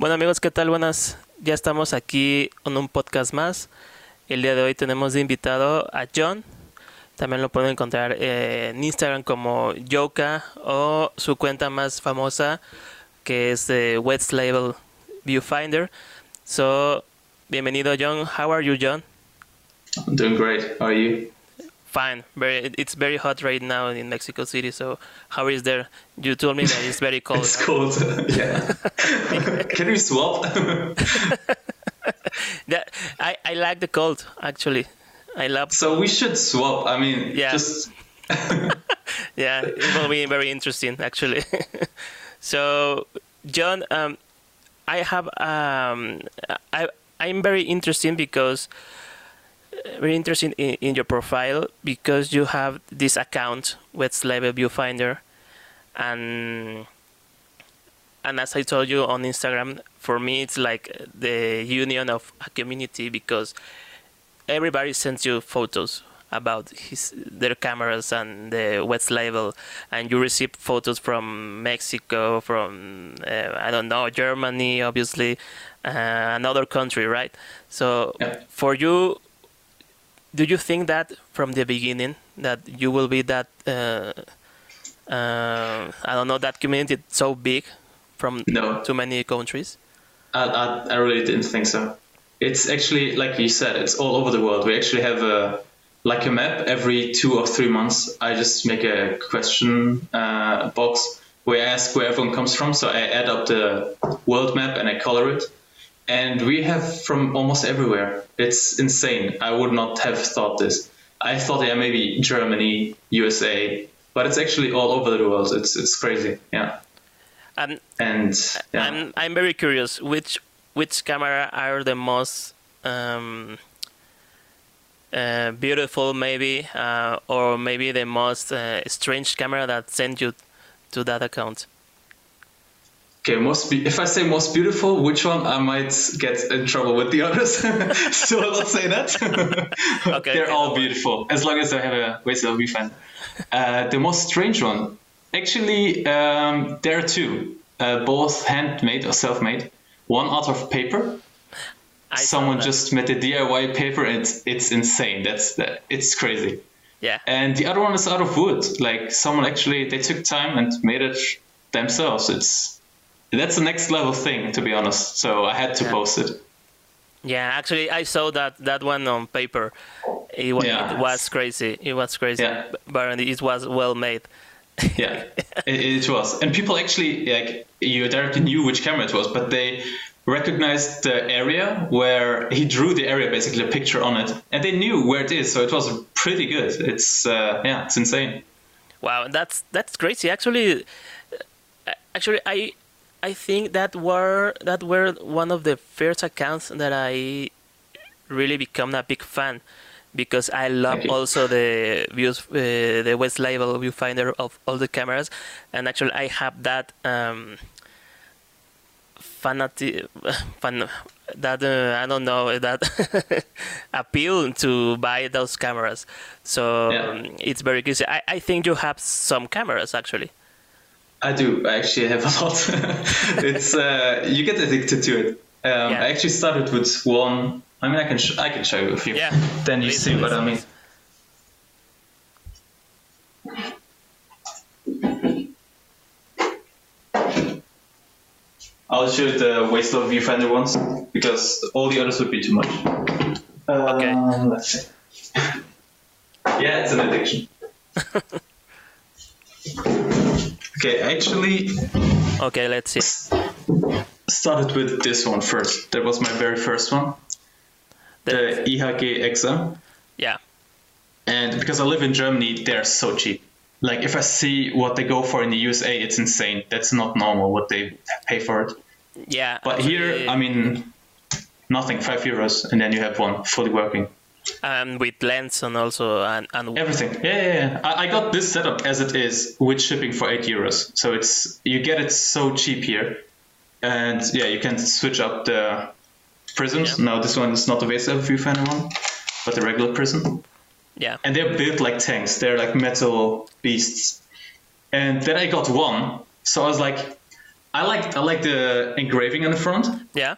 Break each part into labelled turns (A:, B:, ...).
A: Bueno amigos, ¿qué tal? Buenas. Ya estamos aquí con un podcast más. El día de hoy tenemos de invitado a John. También lo pueden encontrar eh, en Instagram como Yoka o su cuenta más famosa que es eh, West Label Viewfinder. So, bienvenido John. How are you, John?
B: I'm doing great. How are you?
A: Fine. Very. It's very hot right now in Mexico City. So, how is there? You told me that it's very cold.
B: it's cold. yeah. Can we swap?
A: that I I like the cold actually. I love.
B: So we should swap. I mean,
A: Yeah.
B: just
A: yeah, it will be very interesting actually. so, John, um, I have um, I I'm very interested because very interesting in, in your profile because you have this account with Level Viewfinder, and and as I told you on Instagram, for me it's like the union of a community because everybody sends you photos about his their cameras and the wet label. And you receive photos from mexico from uh, i don't know germany obviously uh, another country right? So
B: Yeah.
A: for you do you think that from the beginning that you will be that uh, uh, i don't know that community so big from
B: No.
A: too many countries
B: I, I, I really didn't think so. It's actually like you said, it's all over the world. We actually have a like a map every two or three months. I just make a question uh, box where I ask where everyone comes from. So I add up the world map and I color it. And we have from almost everywhere. It's insane. I would not have thought this. I thought yeah maybe Germany, USA, but it's actually all over the world. It's it's crazy. Yeah.
A: and
B: And yeah.
A: I'm I'm very curious which which camera are the most um, uh, beautiful maybe uh, or maybe the most uh, strange camera that sent you to that account.
B: Okay, most be- if I say most beautiful, which one I might get in trouble with the others. so I'll not say that.
A: Okay,
B: They're
A: okay,
B: all beautiful as long as I have a of fan. Uh, the most strange one, actually, um, there are two, uh, both handmade or self-made. One out of paper.
A: I
B: Someone just made a DIY paper. And it's it's insane. That's that. It's crazy.
A: yeah
B: And the other one is out of wood. Like someone actually they took time and made it themselves. It's that's the next level thing, to be honest. So I had to
A: Yeah.
B: post it.
A: yeah actually I saw that that one on paper. It,
B: Yeah.
A: it was crazy. It was crazy,
B: Yeah.
A: but it was well made.
B: Yeah, it, it was. And people actually like you directly knew which camera it was, but they recognized the area where he drew the area, basically a picture on it, and they knew where it is. So it was pretty good. It's uh, yeah, it's insane.
A: Wow, that's that's crazy. Actually, uh, actually, I I think that were that were one of the first accounts that I really become a big fan because I love also the views uh, the Waist Level viewfinder of all the cameras, and actually I have that um, fanati fan that uh, I don't know that appeal to buy those cameras. So
B: Yeah.
A: um, it's very easy. I, I think you have some cameras actually.
B: I do. I actually have a lot. it's uh, you get addicted to it. Um,
A: Yeah.
B: I actually started with one. I mean, I can sh- I can show you a few.
A: Yeah.
B: Then you
A: Please,
B: see what
A: please,
B: I mean. I'll show you the waist level viewfinder ones because all the others would be too much.
A: Okay.
B: Um, let's see. yeah, it's an addiction. okay, actually
A: Okay, let's see.
B: started with this one first. That was my very first one, the IHG XM.
A: Yeah.
B: And because I live in Germany, they're so cheap. Like if I see what they go for in the USA, it's insane. That's not normal what they pay for it.
A: Yeah.
B: But here, I mean, nothing, five euros, and then you have one fully working.
A: And with lens and also and, and
B: Everything. Yeah, yeah, yeah. I, I got this setup as it is with shipping for eight euros. So it's you get it so cheap here, and yeah, you can switch up the prisms.
A: Yeah.
B: No, this one is not the VSF viewfinder one, but the regular prism.
A: yeah.
B: and they're built like tanks. They're like metal beasts. And then I got one, so I was like, I like I like the engraving on the front.
A: Yeah.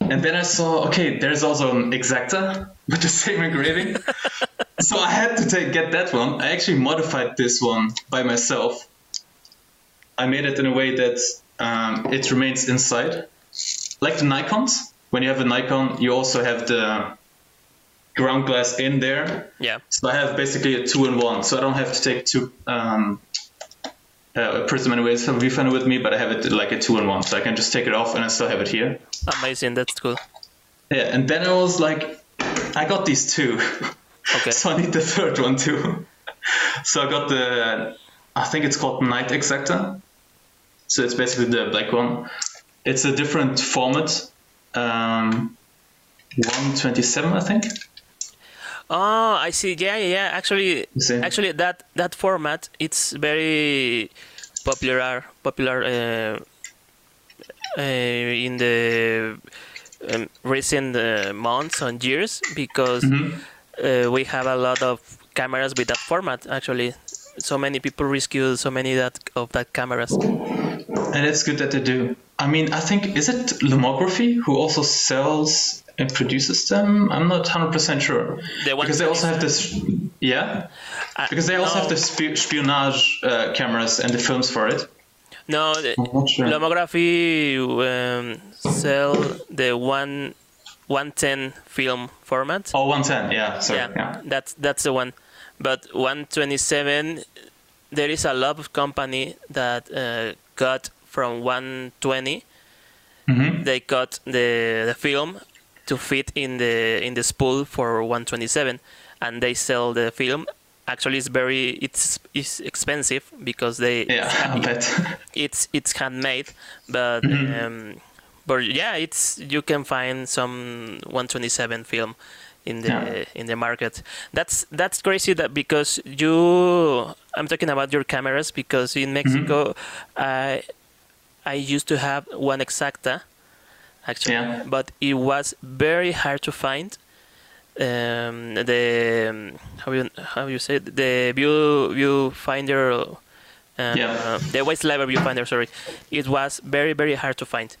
B: And then I saw, okay, there's also an Exakta with the same engraving. so I had to take get that one. I actually modified this one by myself. I made it in a way that um, it remains inside, like the Nikon's. When you have a Nikon, you also have the ground glass in there.
A: Yeah.
B: So I have basically a two-in-one. So I don't have to take two um, uh, prism and viewfinder with me, but I have it like a two-in-one. So I can just take it off and I still have it here.
A: Amazing. That's cool.
B: Yeah, and then I was like, I got these two.
A: Okay.
B: so I need the third one too. so I got the, I think it's called Night Exakta. So it's basically the black one. It's a different format. Um, 127, I think.
A: Oh, I see. Yeah, yeah. Actually, actually, that that format it's very popular popular uh, uh, in the um, recent uh, months and years because
B: Mm-hmm.
A: uh, we have a lot of cameras with that format. Actually, so many people rescue so many that of that cameras.
B: And it's good that they do. I mean, I think, is it Lomography who also sells and produces them? I'm not 100% sure.
A: The
B: because they also have this, yeah?
A: Uh,
B: Because they also
A: no,
B: have the sp- espionage uh, cameras and the films for it.
A: No. the-
B: sure.
A: Lomography um, sell the one 110 film format.
B: Oh, 110, yeah, sorry.
A: yeah,
B: Yeah.
A: that's that's the one. But 127, there is a lot of company that uh, got from 120.
B: Mhm.
A: They cut the the film to fit in the in the spool for 127, and they sell the film. Actually, it's very it's it's expensive because they
B: Yeah, I bet.
A: it's it's handmade, but
B: Mm-hmm.
A: um, but yeah, it's you can find some 127 film in the
B: Yeah.
A: in the market. That's that's crazy that because you I'm talking about your cameras because in Mexico I I used to have one Exakta actually,
B: Yeah.
A: but it was very hard to find. Um, the um, how you how you say it? the view viewfinder uh,
B: Yeah.
A: the waist level viewfinder sorry it was very very hard to find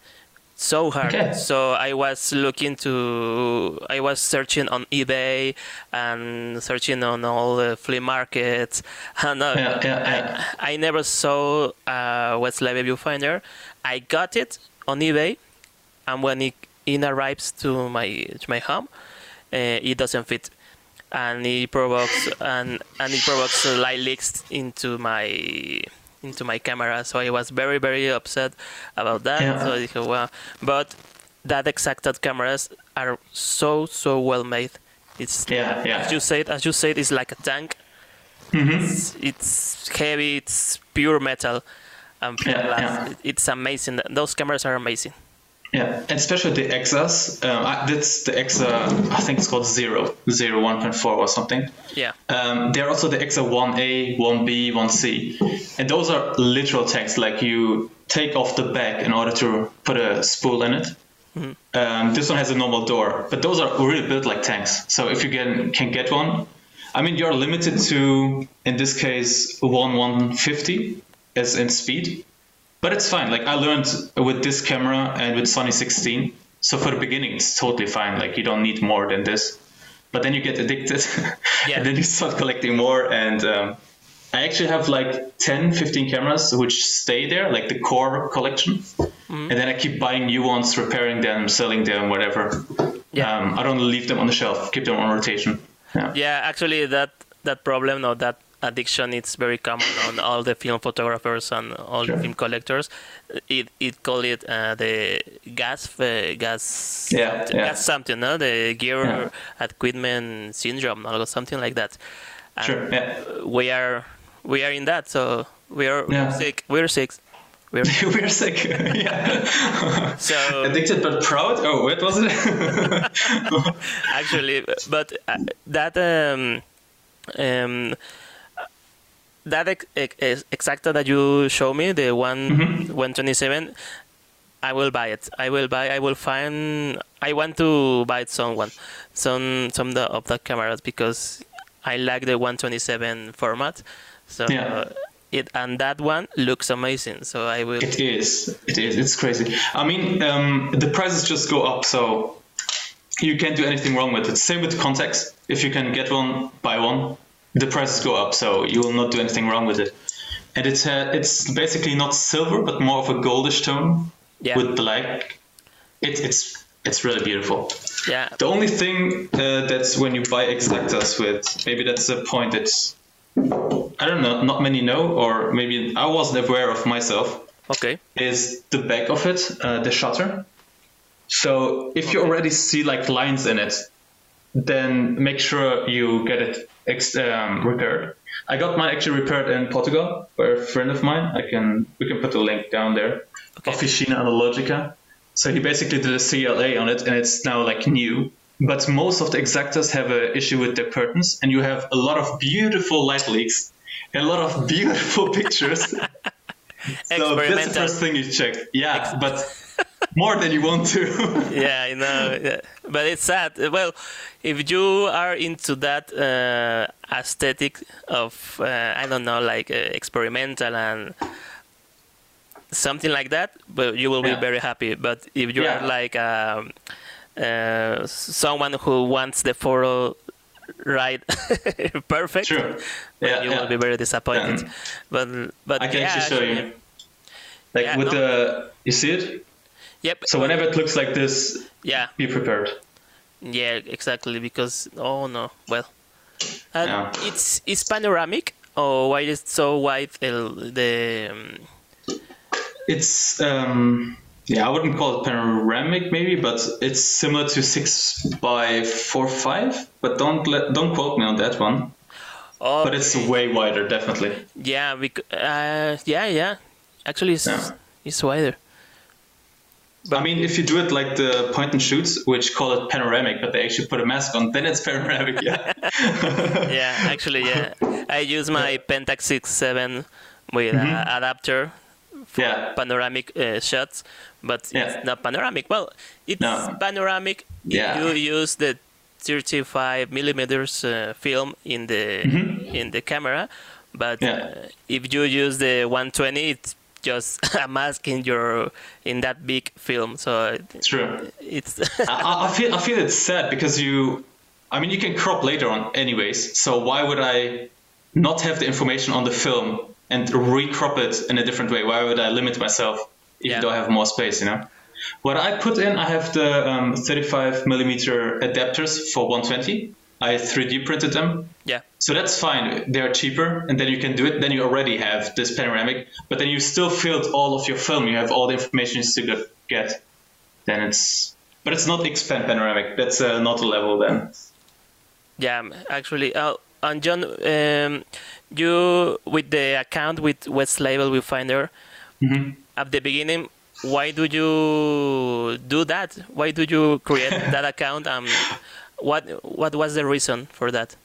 A: so hard
B: Okay.
A: so i was looking to i was searching on ebay and searching on all the flea markets and uh,
B: Yeah, yeah.
A: I, I never saw a waist level viewfinder i got it on ebay and when it, it arrives to my to my home uh, it doesn't fit and it provokes and and it provokes light leaks into my into my camera so i was very very upset about that
B: Yeah.
A: so I thought, wow. but that Exakta cameras are so so well made it's
B: Yeah, yeah.
A: as you said as you said it's like a tank
B: Mhm.
A: it's, it's heavy it's pure metal and pure
B: Yeah,
A: glass
B: yeah.
A: It's amazing those cameras are amazing
B: Yeah, and especially the Exas. Um, I, that's the Exa, I think it's called Zero, Zero 1.4 or something.
A: yeah
B: Um, they're also the Exa 1A, 1B, 1C. And those are literal tanks, like you take off the back in order to put a spool in it. Um, this one has a normal door, but those are really built like tanks. So if you can, can get one, I mean, you're limited to, in this case, 1 150 as in speed. But it's fine. Like I learned with this camera and with Sony 16. So for the beginning, it's totally fine. Like you don't need more than this. But then you get addicted,
A: Yeah.
B: and then you start collecting more. And um, I actually have like 10, 15 cameras which stay there, like the core collection. And then I keep buying new ones, repairing them, selling them, whatever.
A: Yeah.
B: Um, I don't leave them on the shelf. Keep them on rotation. Yeah.
A: Yeah, actually, that that problem or that addiction it's very common on all the film photographers and all
B: Sure.
A: the film collectors. It it call it uh, the gas uh, gas
B: Yeah, yeah.
A: gas something, no? The gear
B: Yeah.
A: equipment syndrome or something like that. And
B: Sure. Yeah.
A: we are we are in that, so we are
B: Yeah.
A: sick. We're sick. We're
B: We're sick. yeah.
A: so
B: Addicted but proud. Oh, what was it?
A: actually but uh, that um um that ex- ex- Exakta that you show me the one
B: Mm-hmm.
A: 127 i will buy it i will buy i will find i want to buy someone some some the, of the cameras because i like the 127 format so
B: Yeah.
A: it and that one looks amazing. So I will.
B: It is. It is. It's crazy. I mean, um, the prices just go up, so you can't do anything wrong with it. Same with Contax. If you can get one, buy one. The prices go up, so you will not do anything wrong with it. And it's uh, it's basically not silver, but more of a goldish tone
A: Yeah.
B: with black. It, it's it's really beautiful.
A: Yeah.
B: The only thing uh, that's when you buy Exaktas with, maybe that's a point that's I don't know, not many know, or maybe I wasn't aware of myself
A: Okay.
B: is the back of it, uh, the shutter. So if you already see like lines in it, then make sure you get it ex- um, repaired. I got mine actually repaired in Portugal by a friend of mine. I can we can put the link down there.
A: Okay.
B: Officina Analogica. So he basically did a CLA on it, and it's now like new. But most of the Exaktas have an issue with their curtains, and you have a lot of beautiful light leaks, a lot of beautiful pictures. So that's the first thing you check. Yeah, but more than you want to.
A: yeah, I know. Yeah. But it's sad. Well, if you are into that uh, aesthetic of, uh, I don't know, like uh, experimental and something like that, but you will
B: Yeah.
A: be very happy. But if you
B: Yeah.
A: are like um, uh, someone who wants the photo right perfect,
B: Sure. Yeah,
A: you will be very disappointed. But but
B: I can
A: yeah,
B: actually show you. Like with
A: no.
B: the, you see it?
A: Yep.
B: So whenever it looks like this,
A: yeah.
B: be prepared.
A: Yeah, exactly. Because oh no, well, and
B: Yeah.
A: it's it's panoramic. Oh, why is it so wide? The, the um,
B: It's um, yeah, I wouldn't call it panoramic maybe, but it's similar to six by four five. But don't let don't quote me on that one.
A: oh,
B: But it's way wider, definitely.
A: yeah, bec- uh, yeah, yeah. Actually, it's
B: Yeah.
A: it's wider.
B: I mean, if you do it like the point and shoots, which call it panoramic, but they actually put a mask on, then it's panoramic. Yeah.
A: Yeah, actually, yeah. I use my Pentax six seven with
B: Mm-hmm.
A: a adapter for
B: Yeah.
A: panoramic uh, shots, but
B: Yeah.
A: it's not panoramic. Well, it's
B: No.
A: panoramic
B: Yeah.
A: if you use the 35 millimeters uh, film in the in the camera, but
B: Mm-hmm.
A: Uh, if you use the 120, it's just a mask in your in that big film. So
B: True.
A: it's
B: I, I feel I feel it's sad because you, I mean, you can crop later on anyways. So why would I not have the information on the film and recrop it in a different way? Why would I limit myself even
A: Yeah.
B: though I have more space? You know. What I put in, I have the um, 35 millimeter adapters for 120. I 3D printed them.
A: yeah.
B: So that's fine. They're cheaper, and then you can do it. Then you already have this panoramic, but then you still filled all of your film. You have all the information you still get-. Then it's, but it's not expand panoramic. That's uh, not a level then.
A: Yeah, actually, uh, and John, um, you with the account with Waist Level Viewfinder
B: Mhm.
A: at the beginning, why do you do that? Why do you create that account? Um, what what was the reason for that?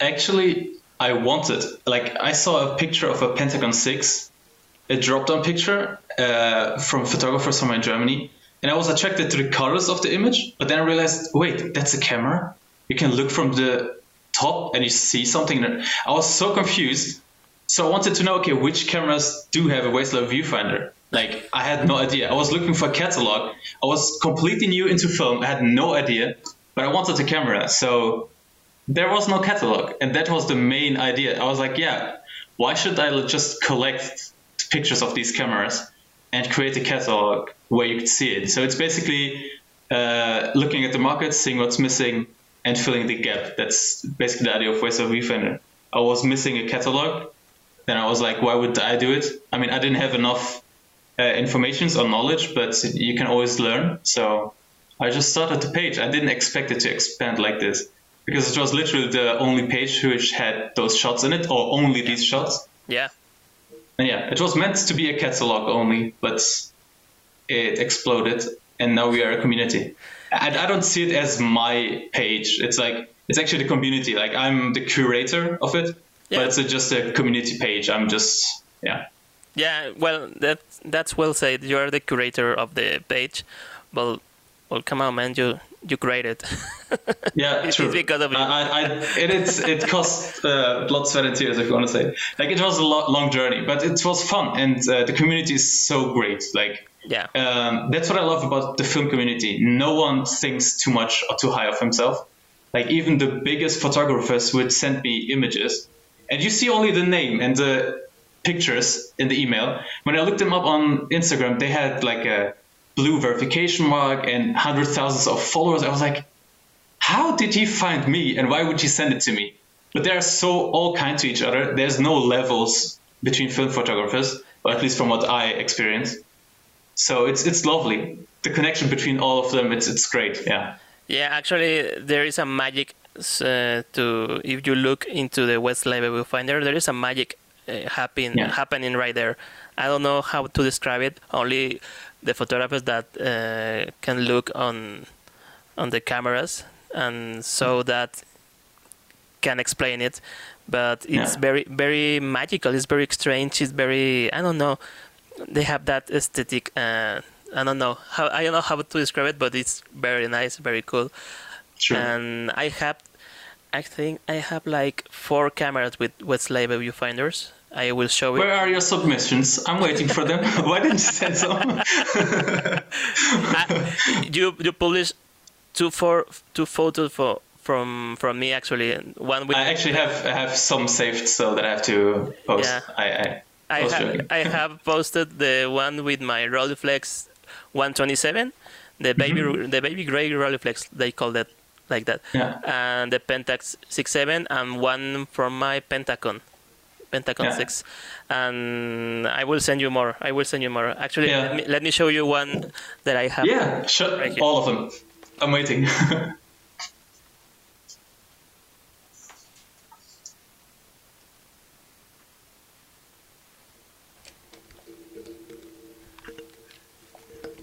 B: Actually, I wanted. Like I saw a picture of a Pentacon Six, a drop-down picture uh, from photographer somewhere in Germany, and I was attracted to the colors of the image. But then I realized, wait, that's a camera. You can look from the top and you see something. There. I was so confused. So I wanted to know, okay, which cameras do have a Waist Level viewfinder? Like I had no idea. I was looking for a catalog. I was completely new into film. I had no idea, but I wanted a camera. So there was no catalog, and that was the main idea. I was like, yeah, why should I just collect pictures of these cameras and create a catalog where you could see it? So it's basically uh, looking at the market, seeing what's missing, and filling the gap. That's basically the idea of Waist Level Viewfinder. I was missing a catalog. Then I was like, why would I do it? I mean, I didn't have enough uh, information or knowledge, but you can always learn. So I just started the page. I didn't expect it to expand like this because it was literally the only page which had those shots in it, or only these shots.
A: Yeah,
B: And yeah, it was meant to be a catalog only, but it exploded, and now we are a community. And I don't see it as my page. It's like it's actually the community. Like I'm the curator of it,
A: Yeah.
B: but it's just a community page. I'm just yeah.
A: yeah. Well, that that's well said. You are the curator of the page. Well, well, come on, man. You you created.
B: yeah,
A: it's
B: true.
A: because of you.
B: I, I, it, it's, it cost uh, blood, sweat, and tears, if you want to say. Like it was a lo- long journey, but it was fun, and uh, the community is so great. Like
A: yeah,
B: um, that's what I love about the film community. No one thinks too much or too high of himself. Like even the biggest photographers would send me images, and you see only the name and the pictures in the email. When I looked them up on Instagram, they had like a blue verification mark and hundreds thousands of followers. I was like, how did he find me and why would he send it to me? But they are so all kind to each other. There's no levels between film photographers, or at least from what I experienced. So it's it's lovely. The connection between all of them, it's it's great. Yeah.
A: Yeah, actually, there is a magic uh, to if you look into the Waist Level Viewfinder, there is a magic uh, happening
B: Yeah.
A: happening right there. I don't know how to describe it. Only the photographers that uh, can look on on the cameras and so that can explain it. But it's
B: Yeah.
A: very very magical. It's very strange. It's very I don't know. They have that aesthetic. Uh, I don't know how I don't know how to describe it, but it's very nice, very cool.
B: True.
A: And I have, I think I have like four cameras with Waist Level viewfinders. I will show it.
B: Where are your submissions? I'm waiting for them. Why didn't you send some?
A: I- you you publish two four two photos for from from me actually. One with
B: I actually have I have some saved so that I have to post.
A: Yeah.
B: I, I,
A: I have. I have posted the one with my Rolleiflex 127, the baby
B: Mm-hmm.
A: the baby gray Rolleiflex they call that like that,
B: Yeah.
A: and the Pentax 67 and one from my Pentacon, Pentacon
B: Yeah.
A: 6, and I will send you more. I will send you more. Actually,
B: Yeah.
A: let, me, let me show you one that I have.
B: yeah.
A: Right
B: all of them. I'm waiting.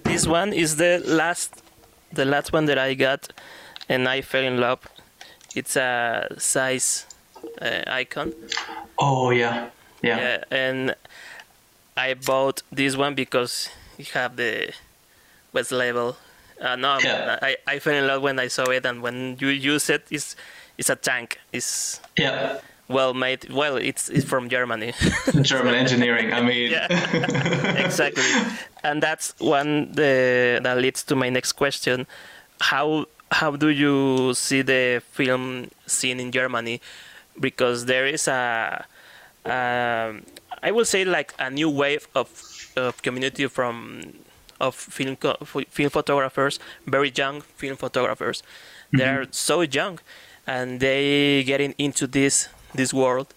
A: This one is the last, the last one that I got, and I fell in love. It's a Zeiss uh, Ikon.
B: oh yeah, yeah,
A: Yeah, and I bought this one because you have the waist level. Uh, no,
B: Yeah.
A: I, I fell in love when I saw it, and when you use it, it's it's a tank. It's
B: yeah.
A: well made. Well, it's it's from Germany.
B: German engineering. I mean,
A: yeah, exactly. And that's one the, that leads to my next question. How how do you see the film scene in Germany? Because there is a um, will say like a new wave of, of community from of film film photographers, very young film photographers. They're so young, and they getting into this this world.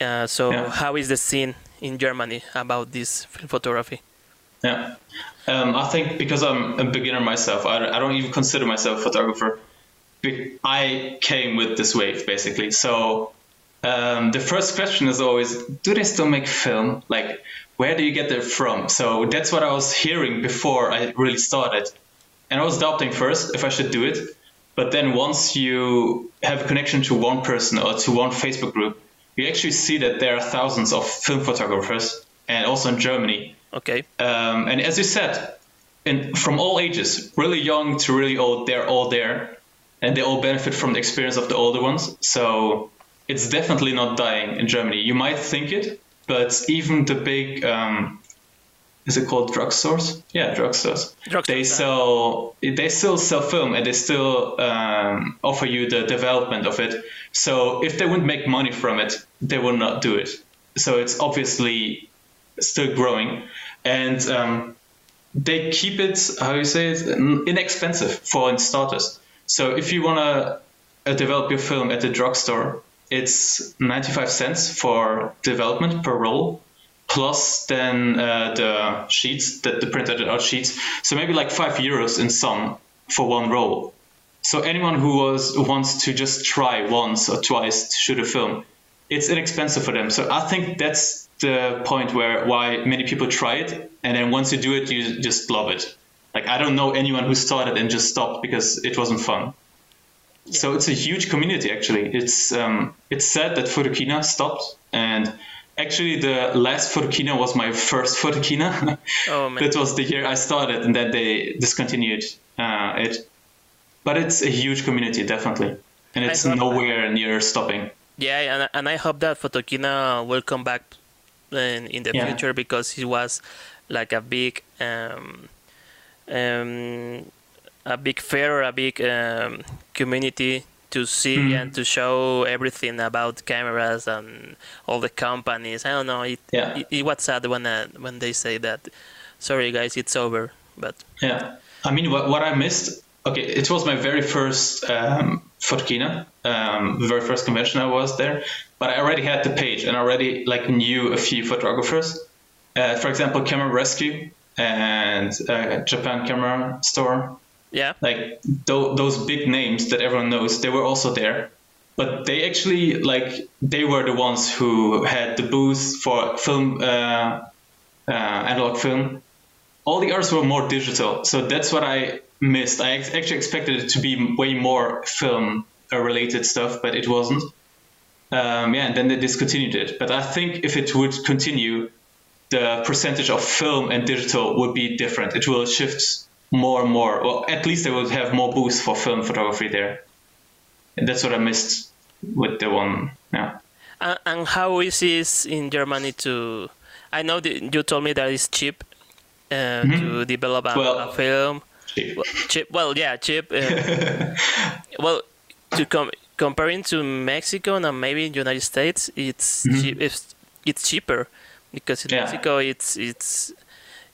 A: Uh, so
B: Yeah.
A: how is the scene in Germany about this film photography?
B: Yeah. Um, I think because I'm a beginner myself, I, I don't even consider myself a photographer. I came with this wave basically. So um, the first question is always, do they still make film? Like, where do you get that from? So that's what I was hearing before I really started. And I was doubting first if I should do it. But then once you have a connection to one person or to one Facebook group, you actually see that there are thousands of film photographers and also in Germany
A: Okay.
B: um, and as you said, in, from all ages, really young to really old, they're all there, and they all benefit from the experience of the older ones. So it's definitely not dying in Germany. You might think it, but even the big, um, is it called drugstores? Yeah, drugstores.
A: Drugstores,
B: They sell, they still sell film, and they still um, offer you the development of it. So if they wouldn't make money from it, they would not do it. So it's obviously still growing, and um, they keep it how you say it inexpensive for starters. So if you want to uh, develop your film at the drugstore, it's 95 cents for development per roll, plus then uh, the sheets, the, the printed out sheets. So maybe like five euros in sum for one roll. So anyone who was wants to just try once or twice to shoot a film, it's inexpensive for them. So I think that's the point where why many people try it, and then once you do it, you just love it. Like I don't know anyone who started and just stopped because it wasn't fun. So it's a huge community actually. It's um, it's sad that Photokina stopped, and actually the last Photokina was my first Photokina.
A: Oh man.
B: that was the year I started, and then they discontinued uh, it. but it's a huge community, definitely, and it's nowhere near stopping.
A: Yeah, and and I hope that Photokina will come back in, in the yeah. future because it was like a big um, um, a big fair, a big um, community to see mm. and to show everything about cameras and all the companies. I don't know. It, yeah. it, it was sad when uh, when they say that. Sorry, guys, it's over. But
B: yeah, I mean, what what I missed. Okay, it was my very first um, Photokina, um, very first convention I was there. But I already had the page and already like knew a few photographers. Uh, for example, Camera Rescue and uh, Japan Camera Store
A: yeah.
B: Like th- those big names that everyone knows, they were also there. But they actually like they were the ones who had the booth for film, uh, uh, analog film. All the others were more digital, so that's what I missed. I ex- actually expected it to be way more film related stuff, but it wasn't. Um, yeah, and then they discontinued it. But I think if it would continue, the percentage of film and digital would be different. It will shift more and more. Well, at least they would have more booths for film photography there. And that's what I missed with the one. Yeah.
A: Uh, and how is is in Germany to? I know that you told me that it's cheap uh, mm-hmm. to develop a, well, a film. Cheap. Well, cheap. Well, yeah, cheap. Uh, well, to com- comparing to Mexico and maybe the United States, it's mm-hmm. cheap, it's, it's cheaper because in yeah. Mexico it's it's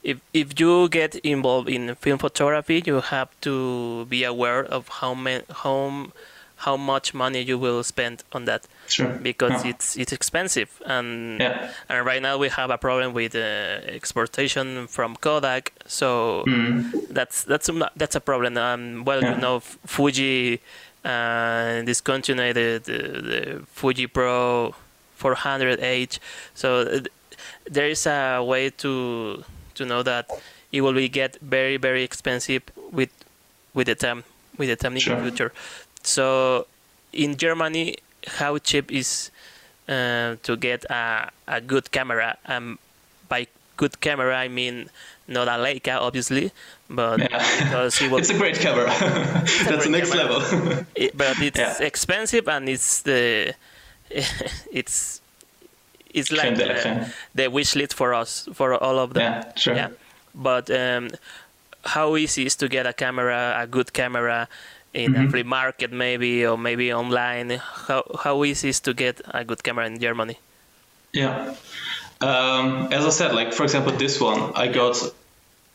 A: if if you get involved in film photography, you have to be aware of how many how how much money you will spend on that
B: sure.
A: because it's it's expensive and yeah. and right now we have a problem with uh, exportation from Kodak so mm. that's that's a, that's a problem um, well yeah. you know Fuji uh, discontinued the, the, the Fuji Pro 400H so uh, there is a way to to know that it will be get very very expensive with with the time with the time sure. in the future. So in Germany, how cheap is uh, to get a, a good camera? And by good camera, I mean not a Leica, obviously, but
B: yeah. because it will, it's a great camera. That's the next camera. level.
A: it, but it's yeah. expensive and it's the it's it's like the, the, wish list for us for all of them.
B: Yeah, sure. Yeah,
A: but um, how easy is to get a camera, a good camera? in mm-hmm. a free market maybe or maybe online how how easy is to get a good camera in germany
B: yeah um, as i said like for example this one i got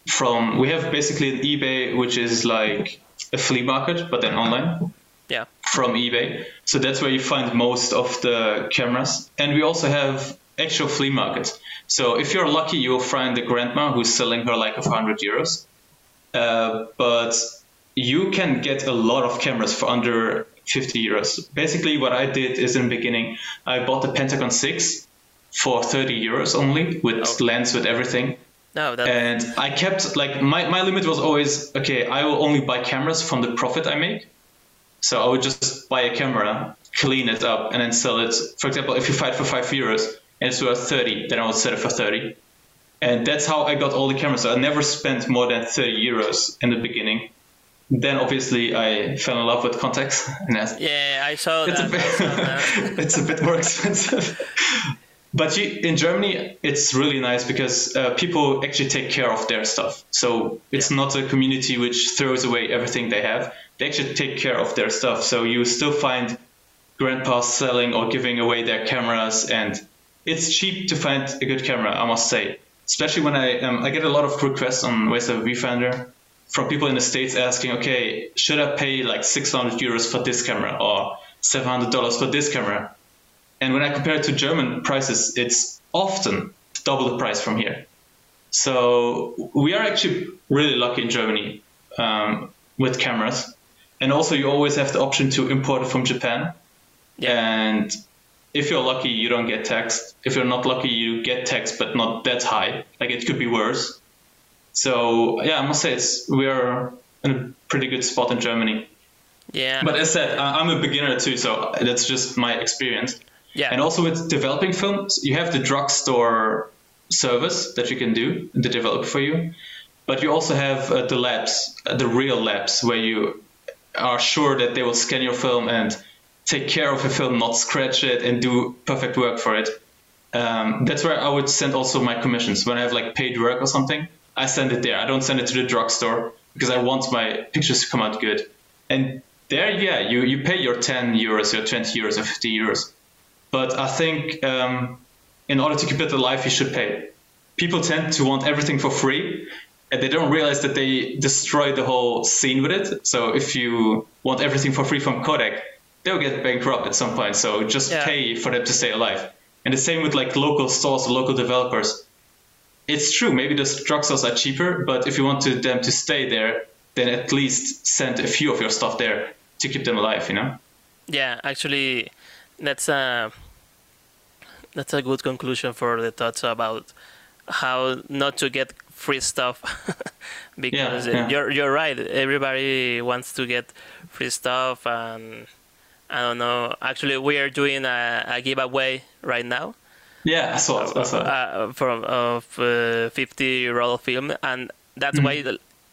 B: from we have basically an ebay which is like a flea market but then online
A: yeah
B: from ebay so that's where you find most of the cameras and we also have actual flea markets so if you're lucky you'll find the grandma who's selling her like a hundred euros uh, but you can get a lot of cameras for under 50 euros basically what i did is in the beginning i bought the Pentacon 6 for 30 euros only with oh. lens with everything
A: no,
B: and I kept like my, my limit was always okay. I will only buy cameras from the profit I make. So I would just buy a camera, clean it up, and then sell it. For example, if you fight for five euros and it's worth 30, then I would sell it for 30. And that's how I got all the cameras. So I never spent more than 30 euros in the beginning. Then obviously I fell in love with Contax.
A: yeah, I saw it's that. A bit,
B: that. it's a bit more expensive. but you, in Germany, it's really nice because uh, people actually take care of their stuff. So it's yeah. not a community which throws away everything they have they actually take care of their stuff. So you still find grandpas selling or giving away their cameras, and it's cheap to find a good camera, I must say. Especially when I um, I get a lot of requests on Waist Level Viewfinder from people in the states asking, okay, should I pay like 600 euros for this camera or 700 dollars for this camera? And when I compare it to German prices, it's often double the price from here. So we are actually really lucky in Germany um, with cameras and also you always have the option to import it from Japan. Yeah. And if you're lucky, you don't get taxed. If you're not lucky, you get taxed, but not that high. Like it could be worse. So yeah, I must say it's we are in a pretty good spot in Germany.
A: Yeah.
B: But as said, I'm a beginner too, so that's just my experience. Yeah. And also with developing films, you have the drugstore service that you can do, the develop for you. But you also have uh, the labs, uh, the real labs, where you are sure that they will scan your film and take care of your film, not scratch it, and do perfect work for it. Um, that's where I would send also my commissions. When I have like paid work or something, I send it there. I don't send it to the drugstore because I want my pictures to come out good. And there, yeah, you, you pay your 10 euros, your 20 euros, or 50 euros. But I think um, in order to keep it alive, you should pay. People tend to want everything for free, and they don't realize that they destroy the whole scene with it. So if you want everything for free from Kodak, they'll get bankrupt at some point. So just
A: Yeah.
B: pay for them to stay alive. And the same with like local stores or local developers. It's true, maybe the drugstores are cheaper, but if you want to, them to stay there, then at least send a few of your stuff there to keep them alive, you know?
A: Yeah, actually, that's a that's a good conclusion for the thoughts about how not to get free stuff because uh,
B: yeah.
A: you're you're right. Everybody wants to get free stuff, and I don't know. Actually, we are doing a, a giveaway right now
B: Yeah, I saw it. I saw it.
A: uh, from of uh, 50 roll film, and that's why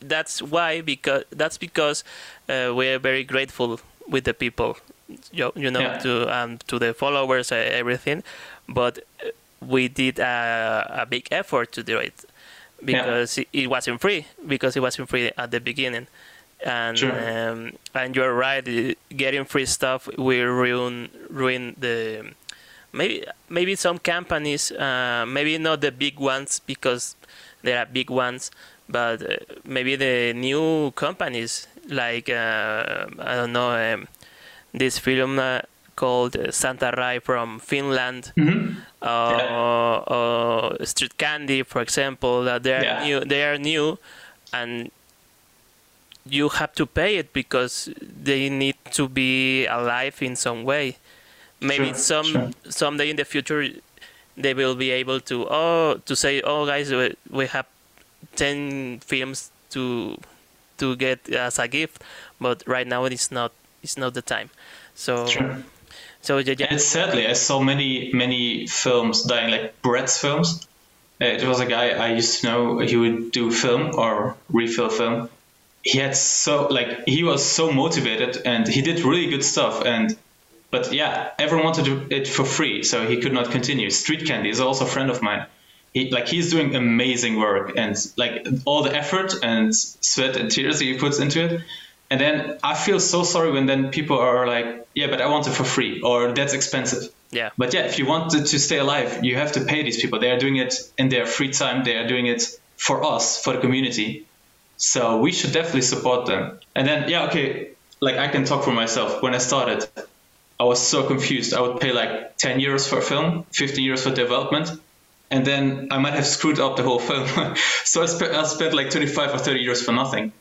A: that's why because that's because uh, we're very grateful with the people, you, you know,
B: Yeah.
A: to um, to the followers, uh, everything, but uh, we did a, a big effort to do it because it, it wasn't free because it wasn't free at the beginning. And
B: Sure.
A: um, and you're right. Getting free stuff will ruin ruin the maybe maybe some companies uh, maybe not the big ones because there are big ones but uh, maybe the new companies like uh, i don't know um, this film uh, called uh, santa rai from finland
B: Mhm.
A: uh,
B: Yeah.
A: or street candy for example that they are
B: Yeah.
A: new they are new and you have to pay it because they need to be alive in some way maybe
B: Sure,
A: some
B: sure.
A: someday in the future they will be able to oh to say oh guys we, we have 10 films to to get as a gift but right now it's not it's not the time so
B: Sure.
A: So yeah, yeah.
B: And sadly, I saw many, many films dying, like Brett's films. Uh, It was a guy I used to know. He would do film or refill film. He had so like he was so motivated and he did really good stuff. And but yeah, everyone wanted it for free, so he could not continue. Street Candy is also a friend of mine. He like he's doing amazing work and like all the effort and sweat and tears he puts into it. And then I feel so sorry when then people are like, yeah, but I want it for free or that's expensive.
A: yeah
B: But yeah, if you want to, to stay alive, you have to pay these people. They are doing it in their free time. They are doing it for us, for the community. So we should definitely support them. And then, yeah, okay, like I can talk for myself. When I started, I was so confused. I would pay like 10 euros for a film, 15 euros for development. And then I might have screwed up the whole film. so I spent, I spent like 25 or 30 euros for nothing.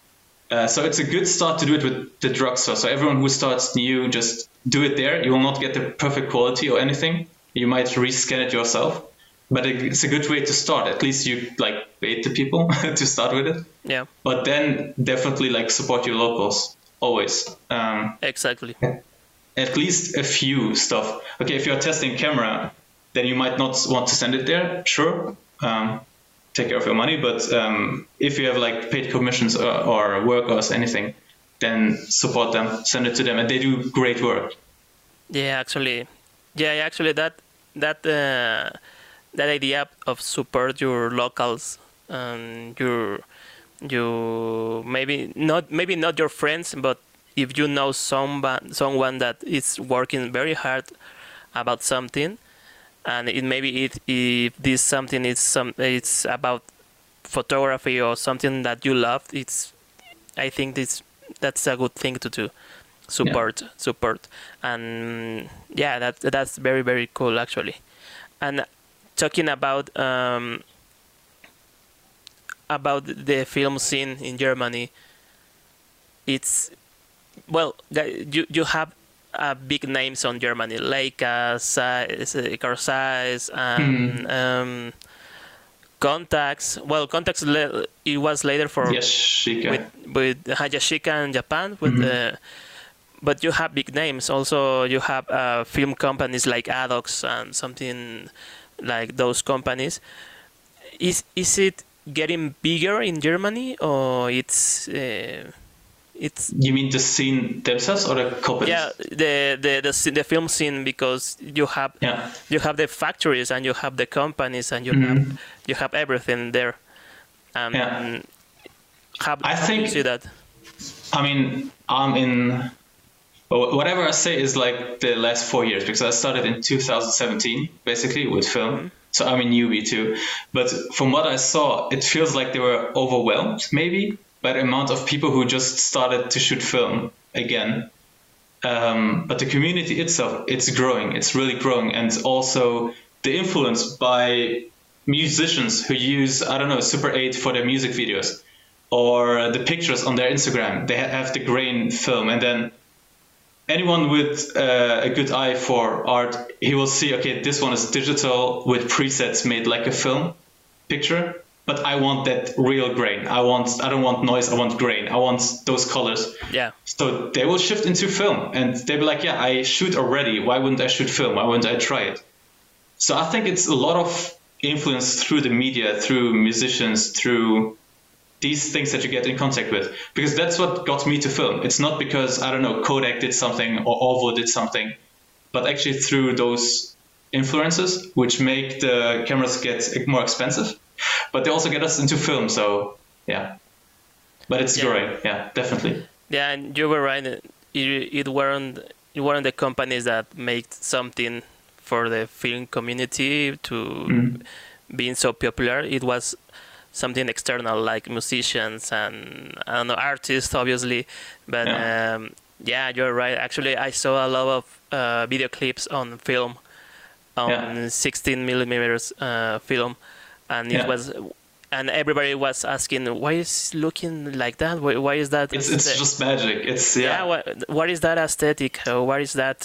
B: Uh, so it's a good start to do it with the drugstore. So everyone who starts new, just do it there. You will not get the perfect quality or anything. You might rescan it yourself, but it's a good way to start. At least you like paid the people to start with it.
A: yeah
B: But then definitely like support your locals always. Um,
A: exactly
B: at least a few stuff. Okay, if you're testing camera, then you might not want to send it there. Sure, um, take care of your money. But um, if you have like paid commissions or, or workers, anything, then support them, send it to them, and they do great work.
A: Yeah, actually, yeah, actually, that that uh, that idea of support your locals and your you maybe not maybe not your friends, but if you know someone someone that is working very hard about something, and it maybe it if this something is some it's about photography or something that you love, it's I think this that's a good thing to do. Support support. And yeah that that's very very cool actually. And talking about um about the film scene in Germany it's well you you have uh, big names on Germany like uh, uh, Carl and um, Contax well Contax le- it was later for
B: Yes,
A: with with Yashica in Japan with the but you have big names. Also you have uh, film companies like Adox and something like those companies. Is is it getting bigger in Germany or it's uh, It's
B: You mean the scene themselves or the companies?
A: yeah the the the, the film scene because you have
B: Yeah.
A: you have the factories and you have the companies and you have you have everything there. Um,
B: Yeah.
A: How,
B: I
A: how do you
B: think-
A: see that?
B: I mean, I'm in. Whatever I say is like the last four years because I started in 2017 basically with film. So I'm a newbie too. But from what I saw, it feels like they were overwhelmed maybe the amount of people who just started to shoot film again. Um, but the community itself, it's growing. It's really growing, and also the influence by musicians who use I don't know Super 8 for their music videos or the pictures on their Instagram. They have the grain film, and then anyone with uh, a good eye for art, he will see, okay, this one is digital with presets made like a film picture, but I want that real grain. I want, I don't want noise. I want grain. I want those colors.
A: Yeah,
B: So they will shift into film, and they'll be like, yeah, I shoot already. Why wouldn't I shoot film? Why wouldn't I try it? So I think it's a lot of influence through the media, through musicians, through these things that you get in contact with because that's what got me to film it's not because i don't know kodak did something or ORWO did something but actually through those influences which make the cameras get more expensive but they also get us into film so yeah but it's
A: Yeah.
B: growing yeah definitely
A: yeah, and you were right. It, it weren't it weren't the companies that made something for the film community to
B: Mm-hmm.
A: being so popular. It was something external, like musicians and I don't know artists, obviously. But
B: Yeah.
A: um, yeah, you're right. Actually, I saw a lot of uh, video clips on film, on
B: Yeah.
A: 16 millimeters uh, film, and it
B: Yeah.
A: was. And everybody was asking, "Why is it looking like that? Why, why is that?"
B: it's, it's just magic it's yeah,
A: yeah. what, what is that aesthetic? Uh, what is that?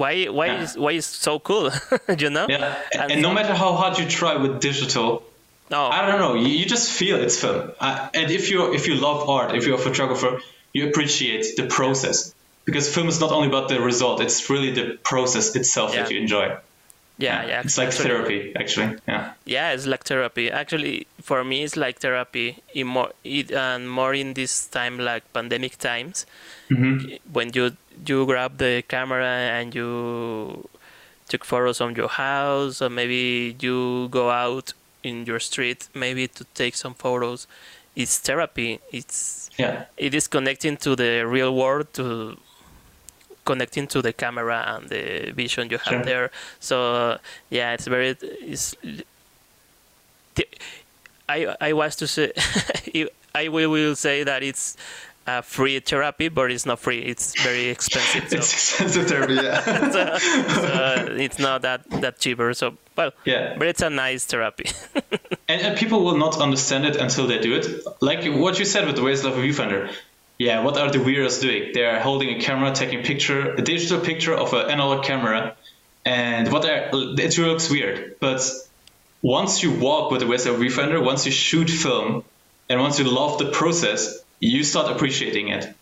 A: Why why
B: Yeah.
A: is why is so cool? you know?
B: Yeah.
A: And-
B: and no matter how hard you try with digital
A: No.
B: I don't know. You, you just feel it's film. Uh, and if you if you love art, if you're a photographer, you appreciate the process because film is not only about the result; it's really the process itself that you enjoy.
A: Yeah, yeah.
B: It's like therapy, actually. Yeah.
A: Yeah, it's like therapy. Actually, for me, it's like therapy. In more, it, and more in this time, like pandemic times, mm-hmm. when you you grab the camera and you took photos on your house, or maybe you go out in your street, maybe to take some photos. It's therapy. It's
B: Yeah.
A: it is connecting to the real world to connecting to the camera and the vision you have
B: Sure.
A: there so yeah it's very it's i i was to say i will, will say that it's a free therapy but it's not free it's very expensive so,
B: It's expensive therapy. Yeah.
A: so, so it's not that that cheaper so well
B: Yeah.
A: but it's a nice therapy
B: And, and people will not understand it until they do it. Like what you said with the Waist Level Viewfinder. Yeah, what are the weirdos doing? They're holding a camera, taking a picture, a digital picture of an analog camera, and what are it looks weird. But once you walk with a Waist Level Viewfinder, once you shoot film, and once you love the process, you start appreciating it.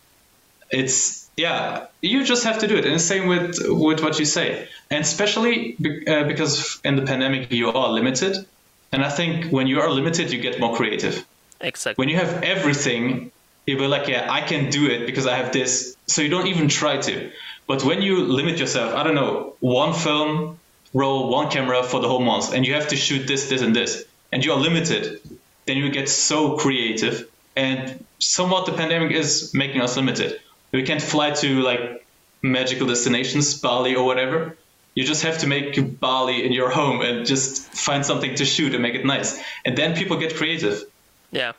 B: It's yeah, you just have to do it. And the same with with what you say, and especially be, uh, because in the pandemic you are limited. And I think when you are limited, you get more creative.
A: exactly
B: When you have everything, you'll be like, yeah, I can do it because I have this. So you don't even try to. But when you limit yourself, I don't know, one film roll, one camera for the whole month, and you have to shoot this, this, and this, and you are limited, then you get so creative. And somewhat the pandemic is making us limited. We can't fly to like magical destinations, Bali or whatever. You just have to make Bali in your home and just find something to shoot and make it nice. And then people get creative.
A: yeah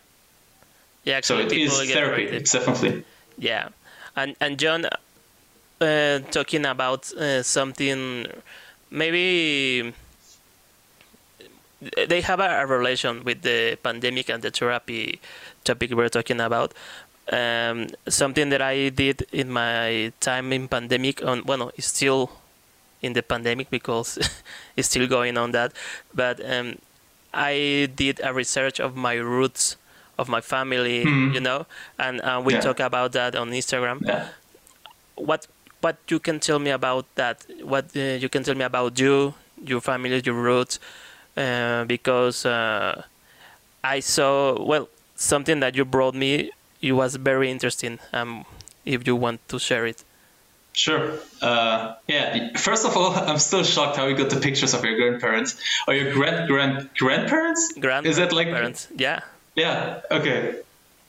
A: yeah
B: So it is therapy. Definitely.
A: Yeah, and and John, uh, talking about uh, something, maybe they have a, a relation with the pandemic and the therapy topic we're talking about. Um, something that I did in my time in pandemic, on well, it's still in the pandemic because it's still going on that, but um, I did a research of my roots of my family,
B: Mhm.
A: you know, and uh, we
B: Yeah.
A: talk about that on Instagram.
B: Yeah.
A: What what you can tell me about that? What uh, you can tell me about you, your family, your roots, uh, because uh, I saw well something that you brought me. It was very interesting. Um, if you want to share it.
B: Sure. Uh, yeah. First of all, I'm still shocked how you got the pictures of your grandparents or your grand grand grandparents.
A: Grand
B: Is that like
A: parents? Yeah.
B: Yeah. Okay.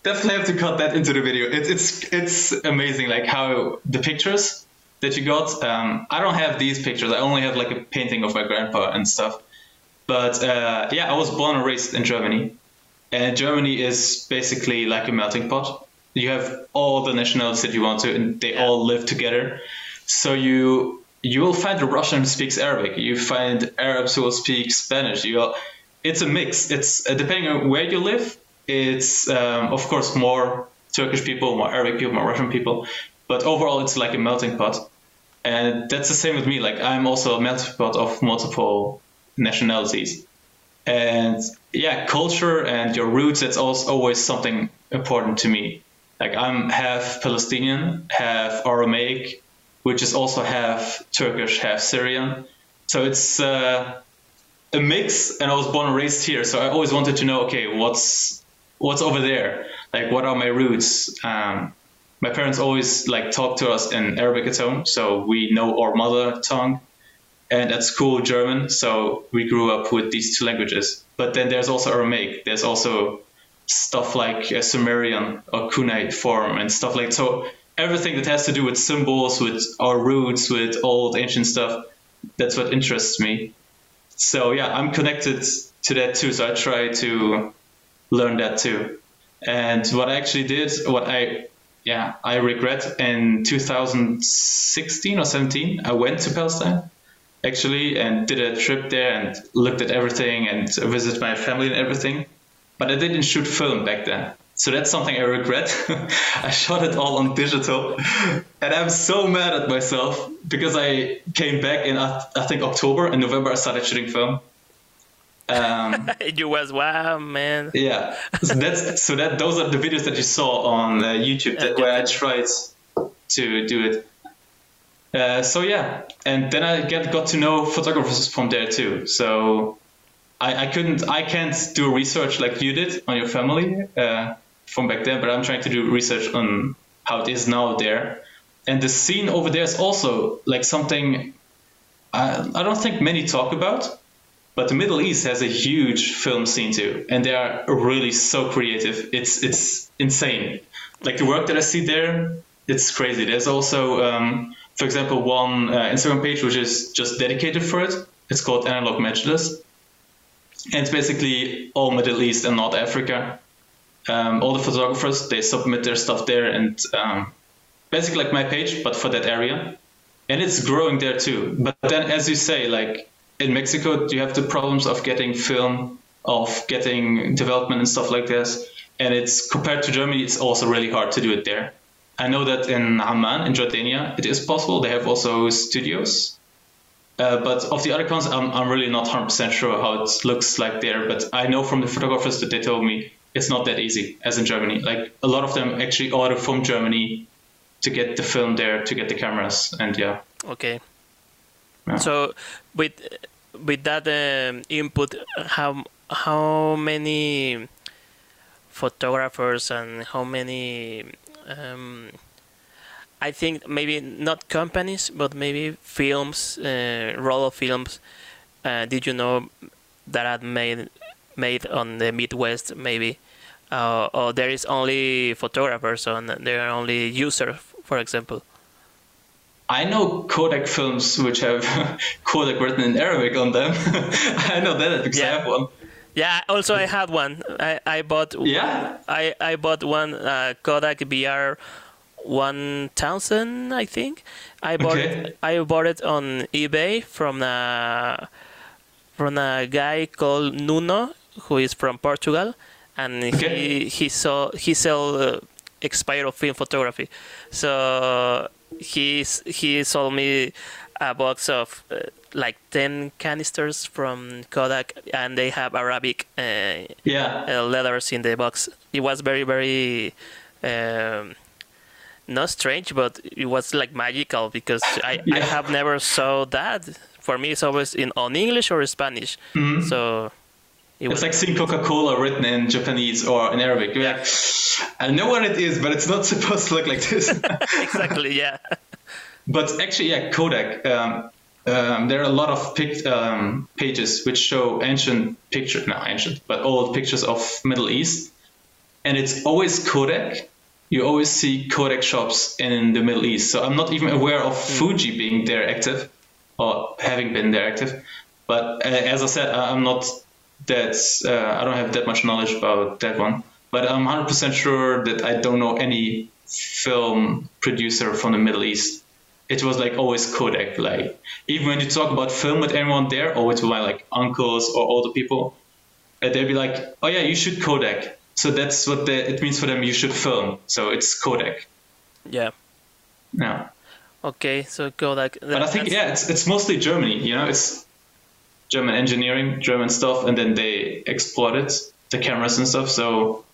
B: Definitely have to cut that into the video. It's it's it's amazing, like how the pictures that you got. Um, I don't have these pictures. I only have like a painting of my grandpa and stuff. But uh, yeah, I was born and raised in Germany, and Germany is basically like a melting pot. You have all the nationalities that you want to, and they all live together. So you you will find a Russian who speaks Arabic. You find Arabs who will speak Spanish. You will, it's a mix. It's uh, depending on where you live. It's um, of course more Turkish people, more Arabic people, more Russian people, but overall it's like a melting pot. And that's the same with me. Like I'm also a melting pot of multiple nationalities. And yeah, culture and your roots, that's also always something important to me. Like I'm half Palestinian, half Aramaic, which is also half Turkish, half Syrian. So it's uh, a mix, and I was born and raised here. So I always wanted to know, okay, what's what's over there? Like, what are my roots? Um, my parents always like talk to us in Arabic at home, so we know our mother tongue, and at school German. So we grew up with these two languages. But then there's also Aramaic. There's also stuff like Sumerian or Cuneiform form and stuff like so. Everything that has to do with symbols, with our roots, with old ancient stuff, that's what interests me. So yeah, I'm connected to that too. So I try to learn that too. And what I actually did, what I yeah, I regret in 2016 or 17, I went to Palestine actually and did a trip there and looked at everything and visited my family and everything. But I didn't shoot film back then. So that's something I regret. I shot it all on digital. And I'm so mad at myself because I came back in, I think, October and November I started shooting film.
A: Um, you was wow, man.
B: Yeah, so that's so that those are the videos that you saw on uh, YouTube that, where I tried to do it. Uh, so yeah, and then I get got to know photographers from there too. So I, I couldn't, I can't do research like you did on your family uh, from back then, but I'm trying to do research on how it is now there. And the scene over there is also like something I, I don't think many talk about but the Middle East has a huge film scene too, and they are really so creative. It's it's insane. Like the work that I see there, it's crazy. There's also, um, for example, one uh, Instagram page which is just dedicated for it. It's called Analog Majlis, and it's basically all Middle East and North Africa. Um, all the photographers they submit their stuff there, and um, basically like my page, but for that area, and it's growing there too. But then, as you say, like in Mexico, you have the problems of getting film, of getting development and stuff like this. And it's compared to Germany, it's also really hard to do it there. I know that in Amman, in Jordania, it is possible. They have also studios. Uh, but of the other countries, I'm, I'm really not 100% sure how it looks like there. But I know from the photographers that they told me it's not that easy as in Germany. Like a lot of them actually order from Germany to get the film there, to get the cameras, and yeah.
A: Okay. Yeah. So with with that um, input, how how many photographers and how many um, I think maybe not companies, but maybe films, uh, roll of films. Uh, did you know that are made made on the Middle East maybe, uh, or there is only photographers and there are only users, for example?
B: I know Kodak films which have Kodak written in Arabic on them. I know that because yeah. I have one.
A: Yeah, also I had one. I, I bought
B: yeah.
A: I, I bought one uh, Kodak VR 1000 I think. I bought okay. it I bought it on eBay from a from a guy called Nuno who is from Portugal and okay. he he saw he sell uh, expired film photography. So he's he sold me a box of uh, like 10 canisters from Kodak and they have Arabic uh,
B: yeah.
A: Uh, letters in the box. It was very very um, not strange but it was like magical because I, yeah. I have never saw that. For me it's always in on English or Spanish.
B: Mm-hmm.
A: So
B: it it's like seeing Coca-Cola written in Japanese or in Arabic. Yeah. Like, I know what it is, but it's not supposed to look like this.
A: exactly. Yeah.
B: But actually, yeah, Kodak. Um, um, there are a lot of pic- um, pages which show ancient pictures, not ancient, but old pictures of Middle East, and it's always Kodak. You always see Kodak shops in the Middle East. So I'm not even aware of Fuji being there active or having been there active. But uh, as I said, I'm not that uh, I don't have that much knowledge about that one. But I'm 100% sure that I don't know any film producer from the Middle East it was like always Kodak. Like even when you talk about film with anyone there, or with my like uncles or older people, uh, they'd be like, "Oh yeah, you should Kodak." So that's what the, it means for them. You should film. So it's Kodak.
A: Yeah.
B: Yeah.
A: Okay, so Kodak.
B: But I think yeah, it's it's mostly Germany. You know, it's German engineering, German stuff, and then they exploited the cameras and stuff. So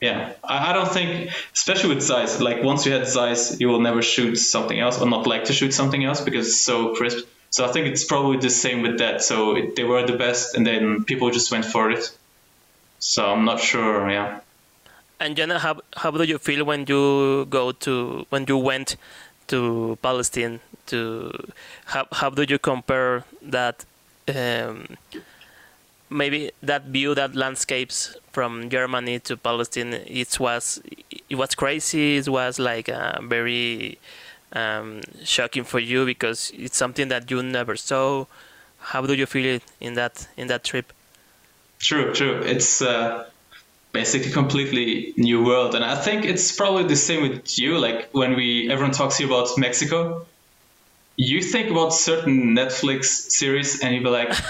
B: yeah, I, I don't think, especially with Zeiss, like once you had Zeiss, you will never shoot something else or not like to shoot something else because it's so crisp. So I think it's probably the same with that. So it, they were the best, and then people just went for it. So I'm not sure. Yeah.
A: And Jenna, how how do you feel when you go to when you went to Palestine? To how how do you compare that? Um, maybe that view, that landscapes from Germany to Palestine, it was it was crazy. It was like uh, very um, shocking for you because it's something that you never saw. How do you feel it in that in that trip?
B: True, true. It's uh, basically completely new world, and I think it's probably the same with you. Like when we everyone talks here about Mexico, you think about certain Netflix series, and you be like.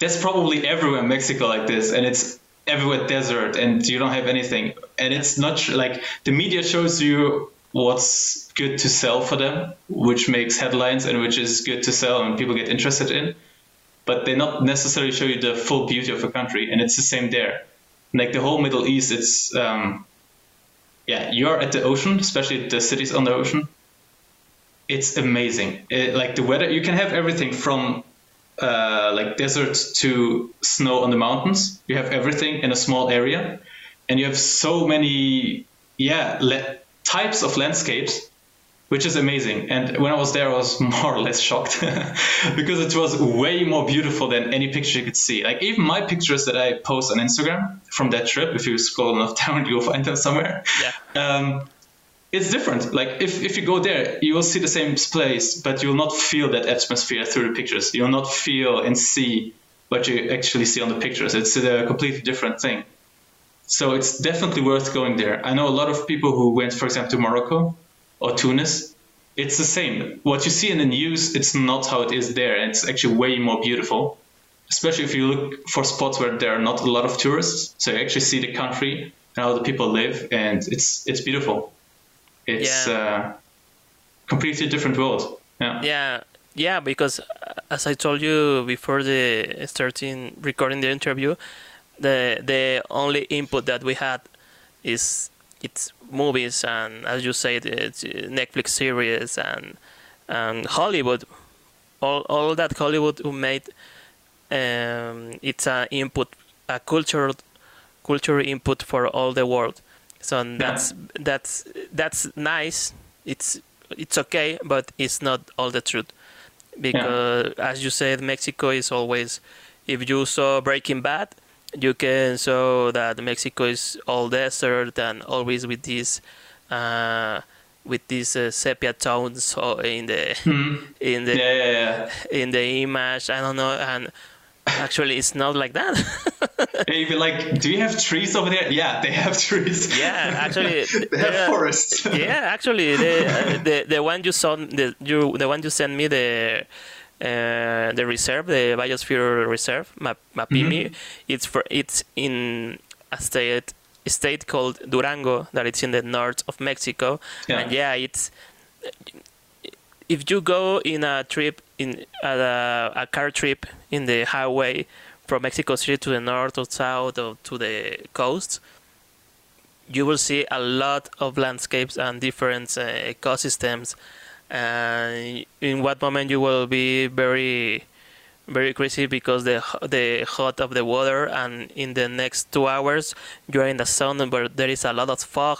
B: that's probably everywhere in Mexico like this, and it's everywhere desert, and you don't have anything. And it's not like the media shows you what's good to sell for them, which makes headlines and which is good to sell and people get interested in. But they not necessarily show you the full beauty of a country, and it's the same there. Like the whole Middle East, it's um, yeah, you're at the ocean, especially the cities on the ocean. It's amazing. It, like the weather, you can have everything from uh, like desert to snow on the mountains. You have everything in a small area, and you have so many yeah le- types of landscapes, which is amazing. And when I was there, I was more or less shocked because it was way more beautiful than any picture you could see. Like even my pictures that I post on Instagram from that trip, if you scroll enough down, you'll find them somewhere.
A: Yeah.
B: Um, it's different. Like if, if you go there, you will see the same place, but you will not feel that atmosphere through the pictures. You will not feel and see what you actually see on the pictures. It's a completely different thing. So it's definitely worth going there. I know a lot of people who went, for example, to Morocco or Tunis. It's the same. What you see in the news, it's not how it is there. It's actually way more beautiful, especially if you look for spots where there are not a lot of tourists. So you actually see the country and how the people live, and it's it's beautiful. It's yeah. a uh, completely different world. Yeah.
A: Yeah. Yeah, because uh, as I told you before the starting recording the interview, the the only input that we had is it's movies and as you said it's Netflix series and and Hollywood all all that Hollywood who made um, it's an input a cultural cultural input for all the world so that's yeah. that's that's nice. It's it's okay, but it's not all the truth. Because yeah. as you said, Mexico is always. If you saw Breaking Bad, you can show that Mexico is all desert and always with this. Uh, with these uh, sepia tones in the
B: mm.
A: in the
B: yeah, yeah, yeah.
A: in the image. I don't know, and Actually, it's not like that.
B: You'd like, "Do you have trees over there?" Yeah, they have trees.
A: Yeah, actually,
B: they have forests.
A: yeah, actually, the, uh, the the one you saw, the you the one you sent me, the uh, the reserve, the biosphere reserve, Map Mapimi, mm-hmm. it's for it's in a state state called Durango that it's in the north of Mexico, yeah. and yeah, it's if you go in a trip in a, a car trip in the highway from Mexico City to the north or south or to the coast, you will see a lot of landscapes and different uh, ecosystems. And in what moment you will be very, very crazy because the the hot of the water, and in the next two hours you are in the sun where there is a lot of fog,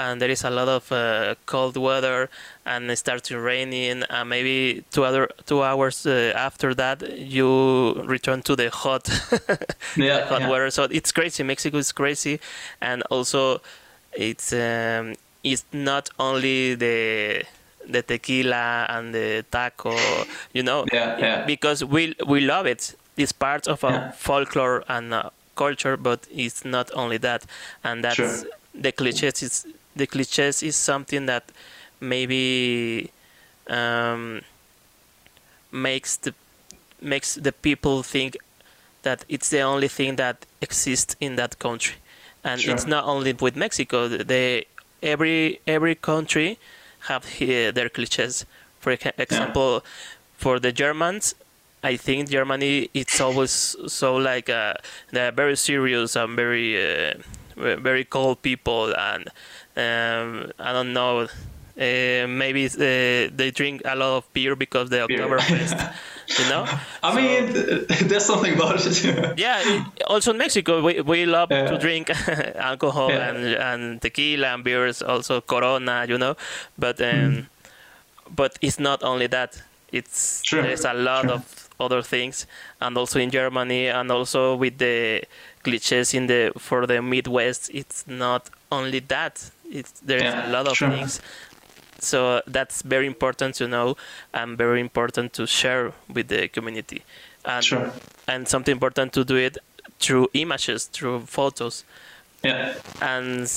A: and there is a lot of uh, cold weather, and it starts to raining, and maybe two other two hours uh, after that you return to the hot,
B: yeah,
A: hot
B: yeah.
A: weather. So it's crazy. Mexico is crazy, and also it's um, it's not only the the tequila and the taco, you know,
B: Yeah, yeah.
A: because we we love it. It's part of our
B: Yeah.
A: folklore and uh, culture, but it's not only that, and that's
B: Sure.
A: the cliches. Is the cliches is something that maybe um, makes the makes the people think that it's the only thing that exists in that country, and
B: Sure.
A: it's not only with Mexico. They every every country have he- their cliches. For exa- example, for the Germans, I think Germany it's always so like uh, they're very serious and very uh, very cold people, and um, I don't know. Uh, maybe uh, they drink a lot of beer because the
B: Beer.
A: Oktoberfest, you know.
B: I mean, there's something about it.
A: Yeah, also in Mexico, we, we love
B: Yeah.
A: to drink alcohol
B: Yeah.
A: and, and tequila and beers, also Corona, you know. But um, but it's not only that. It's
B: Sure,
A: there's a lot
B: sure.
A: of other things, and also in Germany, and also with the cliches in the for the Middle East. It's not only that. It's there's
B: Yeah,
A: a lot of
B: sure.
A: things. So that's very important to know and very important to share with the community. And
B: Sure.
A: and something important to do it through images, through photos,
B: yeah.
A: and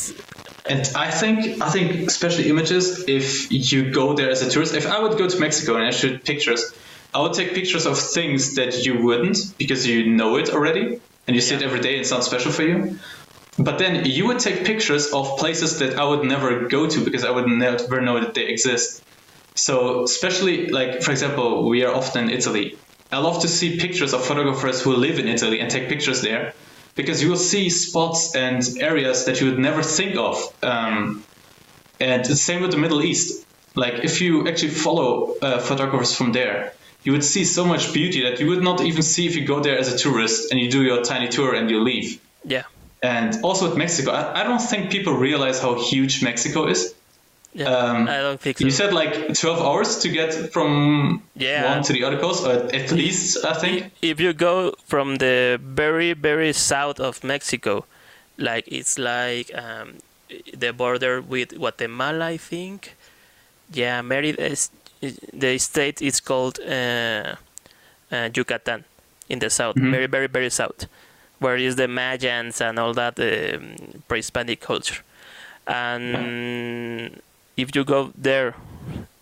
B: And I think I think especially images. If you go there as a tourist, if I would go to Mexico and I shoot pictures, I would take pictures of things that you wouldn't because you know it already and you see it every day. It's not special for you. But then you would take pictures of places that I would never go to because I would never know that they exist. So especially like for example, we are often in Italy. I love to see pictures of photographers who live in Italy and take pictures there because you will see spots and areas that you would never think of. Um, and the same with the Middle East. Like if you actually follow uh, photographers from there, you would see so much beauty that you would not even see if you go there as a tourist and you do your tiny tour and you leave. And also with Mexico, I, I don't think people realize how huge Mexico is.
A: yeah.
B: Um,
A: I don't think so.
B: You said like 12 hours to get from
A: Yeah.
B: one to the other coast, or at least, I think.
A: if you go from the very very south of Mexico, like it's like um, the border with Guatemala, I think. Yeah, Merida is the state is called uh, uh, Yucatan in the south,
B: Mhm.
A: very very very south, where is the Mayans and all that um, pre-Hispanic culture. And if you go there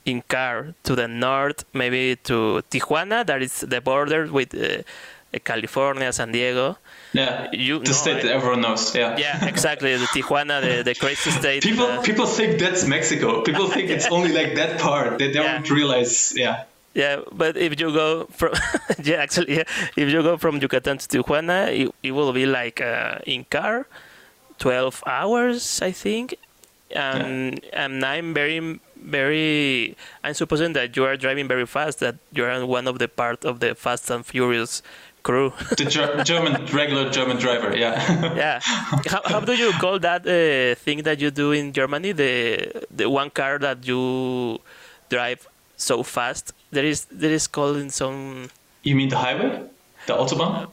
A: in car to the north, maybe to Tijuana, that is the border with uh, California, San Diego.
B: Yeah.
A: You
B: The
A: know,
B: state
A: right?
B: that everyone knows. Yeah.
A: Yeah, exactly. The Tijuana, the, the crazy state.
B: People
A: uh,
B: people think that's Mexico. People think it's only like that part. They don't
A: Yeah.
B: realize. Yeah.
A: Yeah, but if you go from yeah, actually, yeah, if you go from Yucatan to Tijuana, it, it will be like uh, in car, twelve hours, I think. And and I'm very very. I'm supposing that you are driving very fast. That you are one of the part of the Fast and Furious crew.
B: The Ger- German regular German driver. Yeah.
A: yeah. How, how do you call that uh, thing that you do in Germany? The the one car that you drive so fast. There is there is called in some
B: you mean the highway? The autobahn?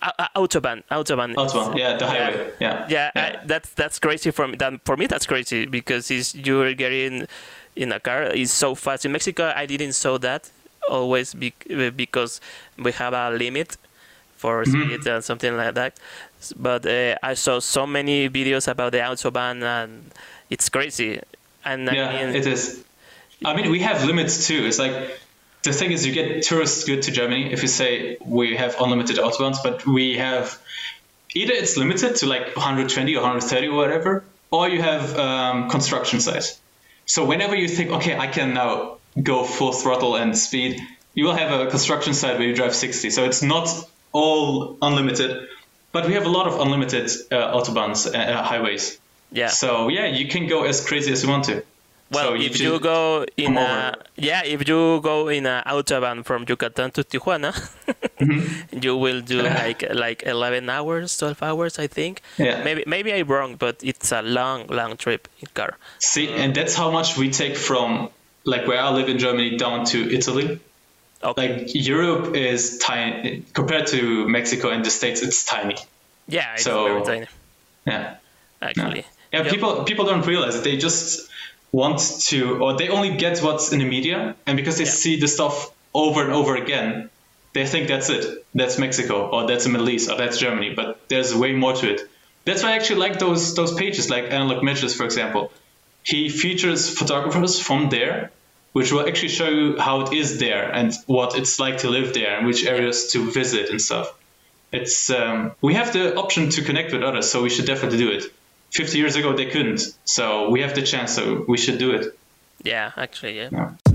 A: uh, autobahn. Autobahn.
B: Autobahn. Yeah, the highway. Yeah.
A: Yeah, I, that's that's crazy for me. That, for me, that's crazy because it's, you're getting in a car. It's so fast in Mexico. I didn't saw that always be, because we have a limit for
B: Mhm.
A: speed and something like that. But uh, I saw so many videos about the autobahn and it's crazy. And I
B: yeah,
A: mean,
B: it is. I mean, we have limits too. It's like the thing is, you get tourists good to Germany if you say we have unlimited autobahns, but we have either it's limited to like 120 or 130 or whatever, or you have um, construction sites. So whenever you think, okay, I can now go full throttle and speed, you will have a construction site where you drive 60. So it's not all unlimited, but we have a lot of unlimited uh, autobahns, uh, highways.
A: yeah.
B: So yeah, you can go as crazy as you want to.
A: Well,
B: So you
A: if you go in a, yeah, if you go in a autobahn from Yucatan to Tijuana,
B: Mm-hmm.
A: you will do like like 11 hours, 12 hours, I think.
B: Yeah.
A: Maybe maybe I'm wrong, but it's a long long trip in car.
B: See, and that's how much we take from like where I live in Germany down to Italy.
A: Okay.
B: Like Europe is tiny compared to Mexico and the States. It's tiny.
A: yeah, it's
B: so-
A: very tiny
B: Yeah.
A: actually.
B: Yeah,
A: Yep.
B: people people don't realize it. They just want to, or they only get what's in the media, and because they
A: Yeah.
B: see the stuff over and over again, they think that's it. That's Mexico, or that's the Middle East, or that's Germany. But there's way more to it. That's why I actually like those those pages, like Analog Majlis, for example. He features photographers from there, which will actually show you how it is there and what it's like to live there and which areas to visit and stuff. It's um, we have the option to connect with others, so we should definitely do it. 50 years ago they couldn't, so we have the chance, so we should do it.
A: Yeah, actually, yeah.
B: Yeah.